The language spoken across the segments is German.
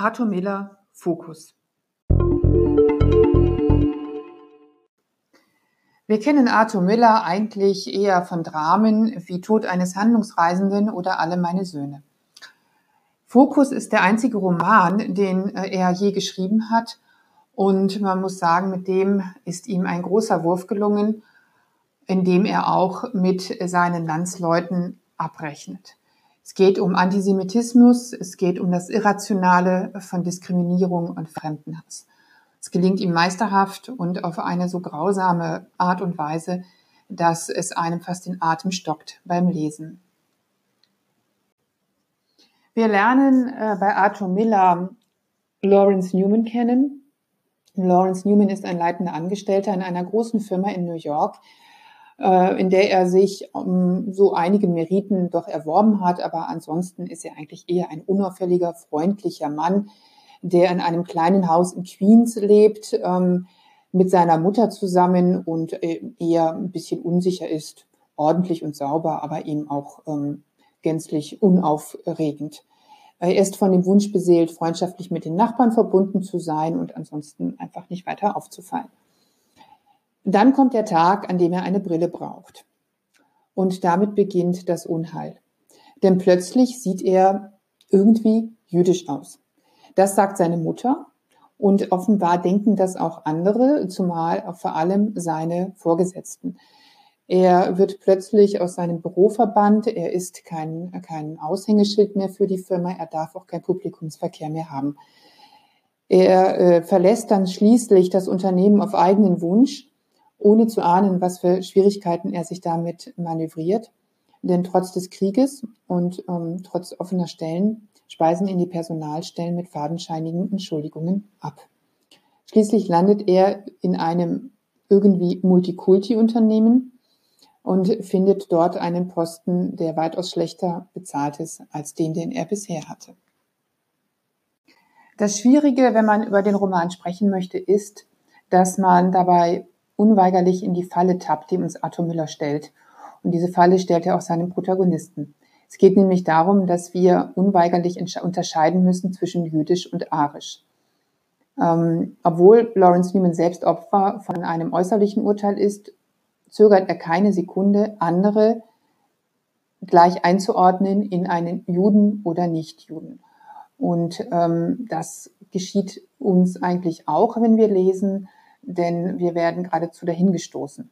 Arthur Miller Fokus. Wir kennen Arthur Miller eigentlich eher von Dramen wie Tod eines Handlungsreisenden oder Alle meine Söhne. Fokus ist der einzige Roman, den äh, er je geschrieben hat. Und man muss sagen, mit dem ist ihm ein großer Wurf gelungen, indem er auch mit seinen Landsleuten abrechnet. Es geht um Antisemitismus, es geht um das Irrationale von Diskriminierung und Fremdenhass. Es gelingt ihm meisterhaft und auf eine so grausame Art und Weise, dass es einem fast den Atem stockt beim Lesen. Wir lernen äh, bei Arthur Miller Lawrence Newman kennen. Lawrence Newman ist ein leitender Angestellter in einer großen Firma in New York, in der er sich um so einige Meriten doch erworben hat. Aber ansonsten ist er eigentlich eher ein unauffälliger, freundlicher Mann, der in einem kleinen Haus in Queens lebt, ähm, mit seiner Mutter zusammen und äh, eher ein bisschen unsicher ist, ordentlich und sauber, aber eben auch ähm, gänzlich unaufregend. Er ist von dem Wunsch beseelt, freundschaftlich mit den Nachbarn verbunden zu sein und ansonsten einfach nicht weiter aufzufallen. Dann kommt der Tag, an dem er eine Brille braucht. Und damit beginnt das Unheil. Denn plötzlich sieht er irgendwie jüdisch aus. Das sagt seine Mutter und offenbar denken das auch andere, zumal auch vor allem seine Vorgesetzten. Er wird plötzlich aus seinem Büro verbannt. Er ist kein, kein Aushängeschild mehr für die Firma. Er darf auch kein Publikumsverkehr mehr haben. Er äh, verlässt dann schließlich das Unternehmen auf eigenen Wunsch ohne zu ahnen, was für Schwierigkeiten er sich damit manövriert. Denn trotz des Krieges und ähm, trotz offener Stellen speisen ihn die Personalstellen mit fadenscheinigen Entschuldigungen ab. Schließlich landet er in einem irgendwie Multikulti-Unternehmen und findet dort einen Posten, der weitaus schlechter bezahlt ist als den, den er bisher hatte. Das Schwierige, wenn man über den Roman sprechen möchte, ist, dass man dabei unweigerlich in die Falle tappt, die uns Arthur Müller stellt. Und diese Falle stellt er auch seinem Protagonisten. Es geht nämlich darum, dass wir unweigerlich unterscheiden müssen zwischen jüdisch und arisch. Ähm, obwohl Lawrence Newman selbst Opfer von einem äußerlichen Urteil ist, zögert er keine Sekunde, andere gleich einzuordnen in einen Juden oder Nicht-Juden. Und ähm, das geschieht uns eigentlich auch, wenn wir lesen, denn wir werden geradezu dahingestoßen.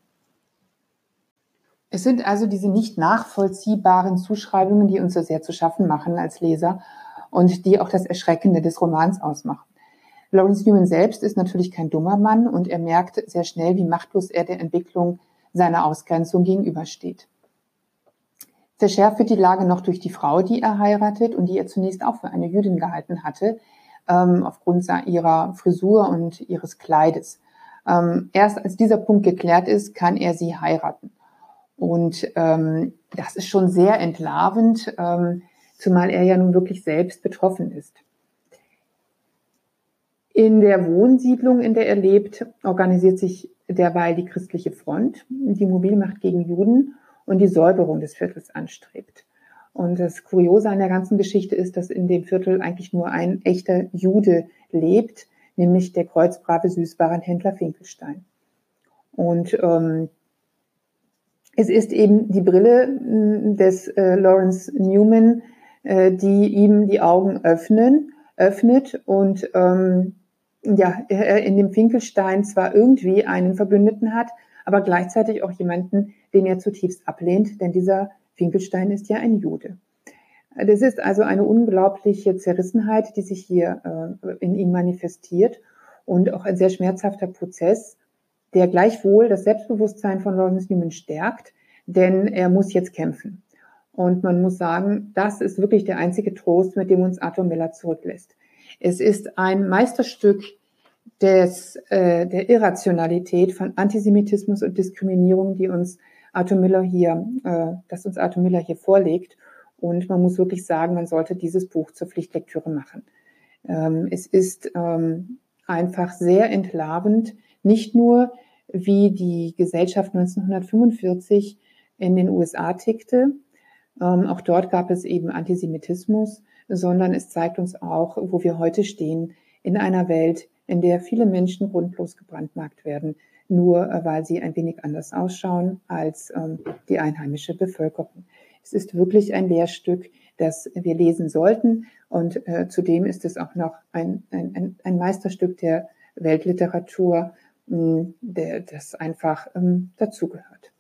Es sind also diese nicht nachvollziehbaren Zuschreibungen, die uns so sehr zu schaffen machen als Leser und die auch das Erschreckende des Romans ausmachen. Lawrence Newman selbst ist natürlich kein dummer Mann und er merkt sehr schnell, wie machtlos er der Entwicklung seiner Ausgrenzung gegenübersteht. Verschärft wird die Lage noch durch die Frau, die er heiratet und die er zunächst auch für eine Jüdin gehalten hatte, ähm, aufgrund ihrer Frisur und ihres Kleides. Ähm, erst als dieser Punkt geklärt ist, kann er sie heiraten. Und ähm, das ist schon sehr entlarvend, ähm, zumal er ja nun wirklich selbst betroffen ist. In der Wohnsiedlung, in der er lebt, organisiert sich derweil die christliche Front, die Mobilmacht gegen Juden und die Säuberung des Viertels anstrebt. Und das Kuriose an der ganzen Geschichte ist, dass in dem Viertel eigentlich nur ein echter Jude lebt, nämlich der kreuzbrave Süßwarenhändler Finkelstein. Und ähm, es ist eben die Brille hm, des äh, Lawrence Newman, äh, die ihm die Augen öffnen, öffnet und ähm, ja, er in dem Finkelstein zwar irgendwie einen Verbündeten hat, aber gleichzeitig auch jemanden, den er zutiefst ablehnt, denn dieser Finkelstein ist ja ein Jude. Das ist also eine unglaubliche Zerrissenheit, die sich hier äh, in ihm manifestiert und auch ein sehr schmerzhafter Prozess, der gleichwohl das Selbstbewusstsein von Lawrence Newman stärkt, denn er muss jetzt kämpfen. Und man muss sagen, das ist wirklich der einzige Trost, mit dem uns Arthur Miller zurücklässt. Es ist ein Meisterstück des, äh, der Irrationalität von Antisemitismus und Diskriminierung, die uns Arthur Miller hier, äh, das uns Arthur Miller hier vorlegt. Und man muss wirklich sagen, man sollte dieses Buch zur Pflichtlektüre machen. Ähm, es ist ähm, einfach sehr entlarvend, nicht nur wie die Gesellschaft 1945 in den USA tickte. Ähm, auch dort gab es eben Antisemitismus, sondern es zeigt uns auch, wo wir heute stehen in einer Welt, in der viele Menschen grundlos gebrandmarkt werden, nur äh, weil sie ein wenig anders ausschauen als die einheimische Bevölkerung. Es ist wirklich ein Lehrstück, das wir lesen sollten und äh, zudem ist es auch noch ein, ein, ein Meisterstück der Weltliteratur, mh, der, das einfach ähm, dazugehört.